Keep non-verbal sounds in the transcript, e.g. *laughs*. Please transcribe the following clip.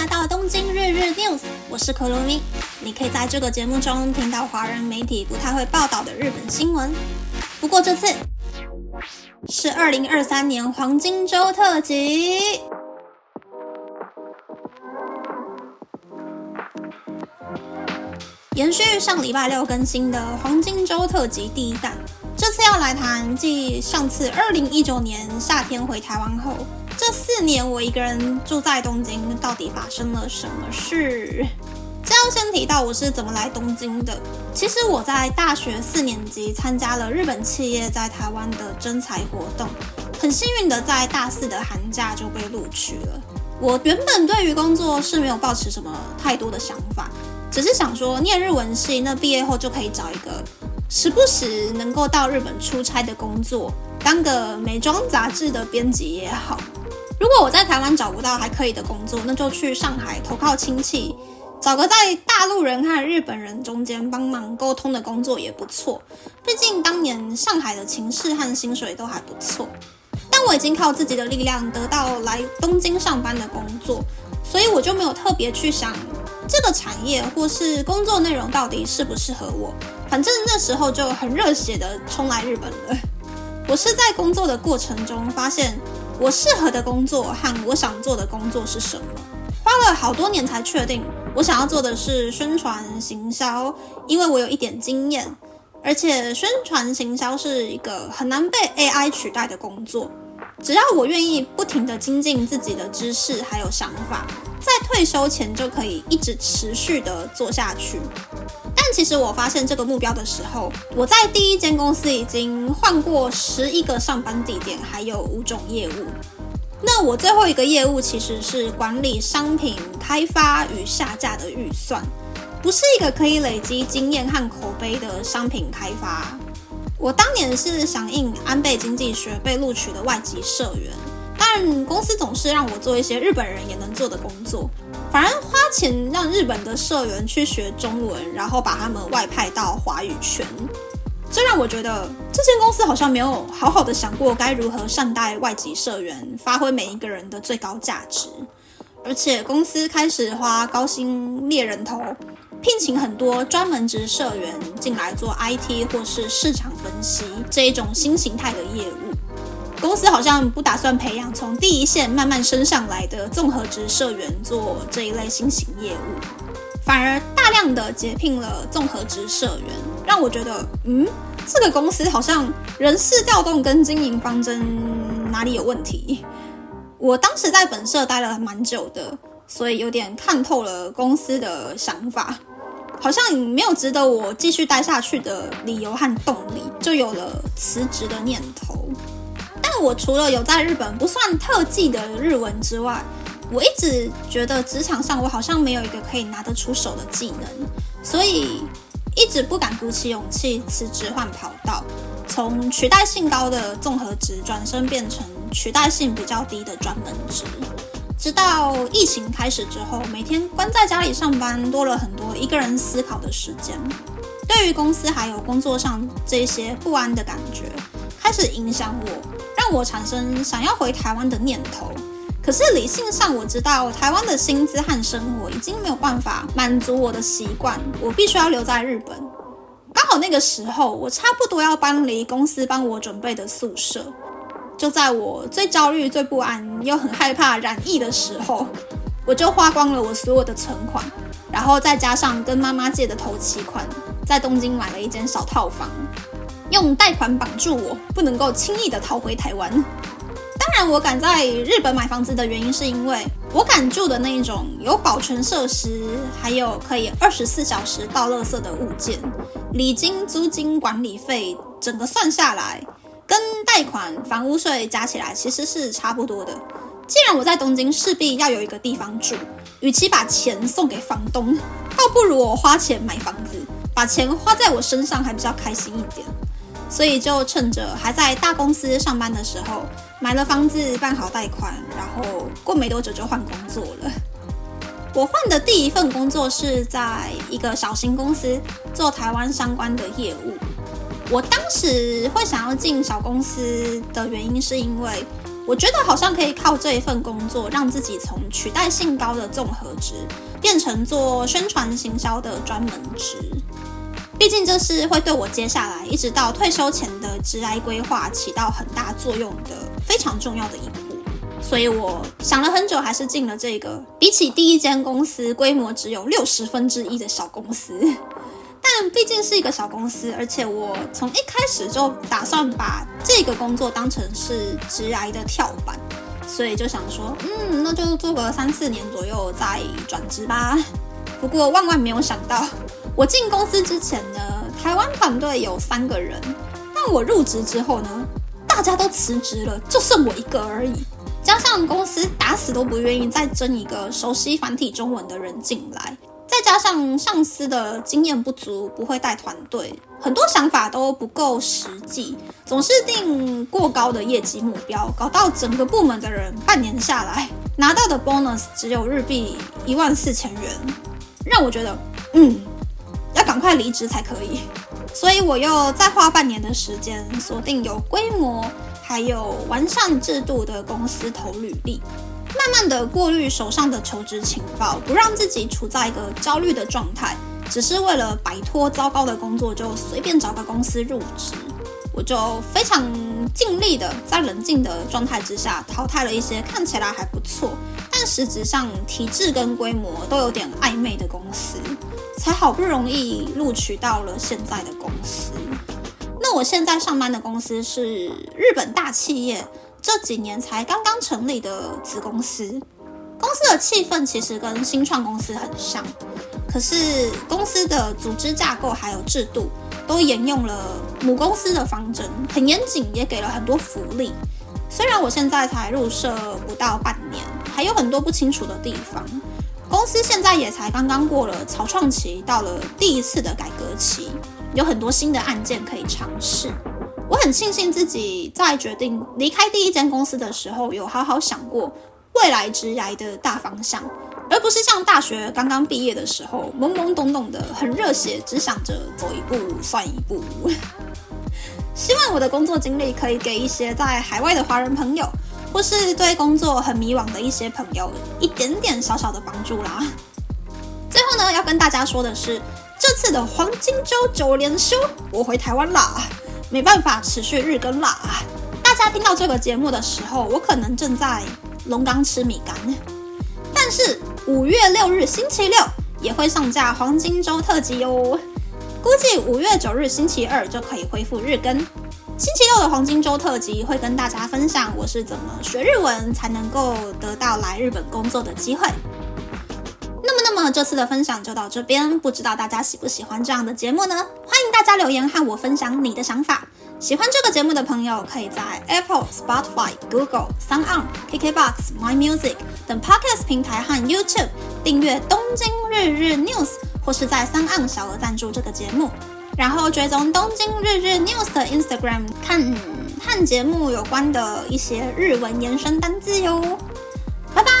来到东京日日 news，我是可露咪。你可以在这个节目中听到华人媒体不太会报道的日本新闻。不过这次是二零二三年黄金周特辑，延续上礼拜六更新的黄金周特辑第一弹。这次要来谈，继上次二零一九年夏天回台湾后。年我一个人住在东京，到底发生了什么事？这样先提到我是怎么来东京的。其实我在大学四年级参加了日本企业在台湾的征才活动，很幸运的在大四的寒假就被录取了。我原本对于工作是没有抱持什么太多的想法，只是想说念日文系，那毕业后就可以找一个时不时能够到日本出差的工作，当个美妆杂志的编辑也好。如果我在台湾找不到还可以的工作，那就去上海投靠亲戚，找个在大陆人和日本人中间帮忙沟通的工作也不错。毕竟当年上海的情势和薪水都还不错。但我已经靠自己的力量得到来东京上班的工作，所以我就没有特别去想这个产业或是工作内容到底适不适合我。反正那时候就很热血的冲来日本了。我是在工作的过程中发现。我适合的工作和我想做的工作是什么？花了好多年才确定，我想要做的是宣传行销，因为我有一点经验，而且宣传行销是一个很难被 AI 取代的工作。只要我愿意不停地精进自己的知识还有想法，在退休前就可以一直持续地做下去。其实我发现这个目标的时候，我在第一间公司已经换过十一个上班地点，还有五种业务。那我最后一个业务其实是管理商品开发与下架的预算，不是一个可以累积经验和口碑的商品开发。我当年是响应安倍经济学被录取的外籍社员，但公司总是让我做一些日本人也能做的工作，反而花钱让日本的社员去学中文，然后把他们外派到华语圈。这让我觉得这间公司好像没有好好的想过该如何善待外籍社员，发挥每一个人的最高价值。而且公司开始花高薪猎人头。聘请很多专门职社员进来做 IT 或是市场分析这一种新形态的业务。公司好像不打算培养从第一线慢慢升上来的综合职社员做这一类新型业务，反而大量的解聘了综合职社员，让我觉得，嗯，这个公司好像人事调动跟经营方针哪里有问题。我当时在本社待了蛮久的，所以有点看透了公司的想法。好像没有值得我继续待下去的理由和动力，就有了辞职的念头。我除了有在日本不算特技的日文之外，我一直觉得职场上我好像没有一个可以拿得出手的技能，所以一直不敢鼓起勇气辞职换跑道，从取代性高的综合职转身变成取代性比较低的专门职。直到疫情开始之后，每天关在家里上班，多了很多一个人思考的时间。对于公司还有工作上这些不安的感觉，开始影响我，我产生想要回台湾的念头。可是理性上我知道，台湾的薪资和生活已经没有办法满足我的习惯，我必须要留在日本。刚好那个时候，我差不多要搬离公司帮我准备的宿舍。就在我最焦虑、最不安又很害怕染疫的时候，我就花光了我所有的存款，然后再加上跟妈妈借的头期款，在东京买了一间小套房，用贷款绑住我，不能够轻易的逃回台湾。当然，我敢在日本买房子的原因，是因为我敢住的那种有保存设施，还有可以二十四小时倒垃圾的物件，礼金、租金、管理费，整个算下来。跟贷款、房屋税加起来其实是差不多的。既然我在东京势必要有一个地方住，与其把钱送给房东，倒不如我花钱买房子，把钱花在我身上还比较开心一点。所以就趁着还在大公司上班的时候，买了房子，办好贷款，然后过没多久就换工作了。我换的第一份工作是在一个小型公司做台湾相关的业务。我当时会想要进小公司的原因，是因为我觉得好像可以靠这一份工作，让自己从取代性高的综合职，变成做宣传行销的专门职。毕竟这是会对我接下来一直到退休前的职涯规划起到很大作用的非常重要的一步。所以我想了很久，还是进了这个比起第一间公司规模只有 *laughs* 六十分之一的小公司。但毕竟是一个小公司，而且我从一开始就打算把这个工作当成是职癌的跳板，所以就想说，嗯，那就做个三四年左右再转职吧。不过万万没有想到，我进公司之前呢，台湾团队有三个人，但我入职之后呢，大家都辞职了，就剩我一个而已。加上公司打死都不愿意再争一个熟悉繁体中文的人进来。再加上上司的经验不足，不会带团队，很多想法都不够实际，总是定过高的业绩目标，搞到整个部门的人半年下来拿到的 bonus 只有日币一万四千元，让我觉得，嗯，赶快离职才可以。所以我又再花半年的时间，锁定有规模还有完善制度的公司投履历。慢慢的过滤手上的求职情报，不让自己处在一个焦虑的状态，只是为了摆脱糟糕的工作就随便找个公司入职。我就非常尽力的在冷静的状态之下淘汰了一些看起来还不错，但实质上体制跟规模都有点暧昧的公司，才好不容易录取到了现在的公司。那我现在上班的公司是日本大企业。这几年才刚刚成立的子公司，公司的气氛其实跟新创公司很像，可是公司的组织架构还有制度都沿用了母公司的方针，很严谨，也给了很多福利。虽然我现在才入社不到半年，还有很多不清楚的地方，公司现在也才刚刚过了草创期，到了第一次的改革期，有很多新的案件可以尝试。我很庆幸自己在决定离开第一间公司的时候，有好好想过未来职涯的大方向，而不是像大学刚刚毕业的时候懵懵懂懂的很热血，只想着走一步算一步。希望我的工作经历可以给一些在海外的华人朋友，或是对工作很迷惘的一些朋友一点点小小的帮助啦。最后呢，要跟大家说的是，这次的黄金周九连休，我回台湾啦。没办法持续日更啦！大家听到这个节目的时候，我可能正在龙岗吃米干。但是五月六日星期六也会上架黄金周特辑哟，估计五月九日星期二就可以恢复日更。星期六的黄金周特辑会跟大家分享我是怎么学日文才能够得到来日本工作的机会。那么，那么这次的分享就到这边，不知道大家喜不喜欢这样的节目呢？欢迎大家留言和我分享你的想法。喜欢这个节目的朋友，可以在 Apple、Spotify、Google、Sound On、KKBox、My Music 等 Podcast 平台和 YouTube 订阅《东京日日 News》，或是在 Sound On 小额赞助这个节目，然后追踪东京日日 news 的 instagram 看和节目有关的一些日文延伸单字哟。拜拜。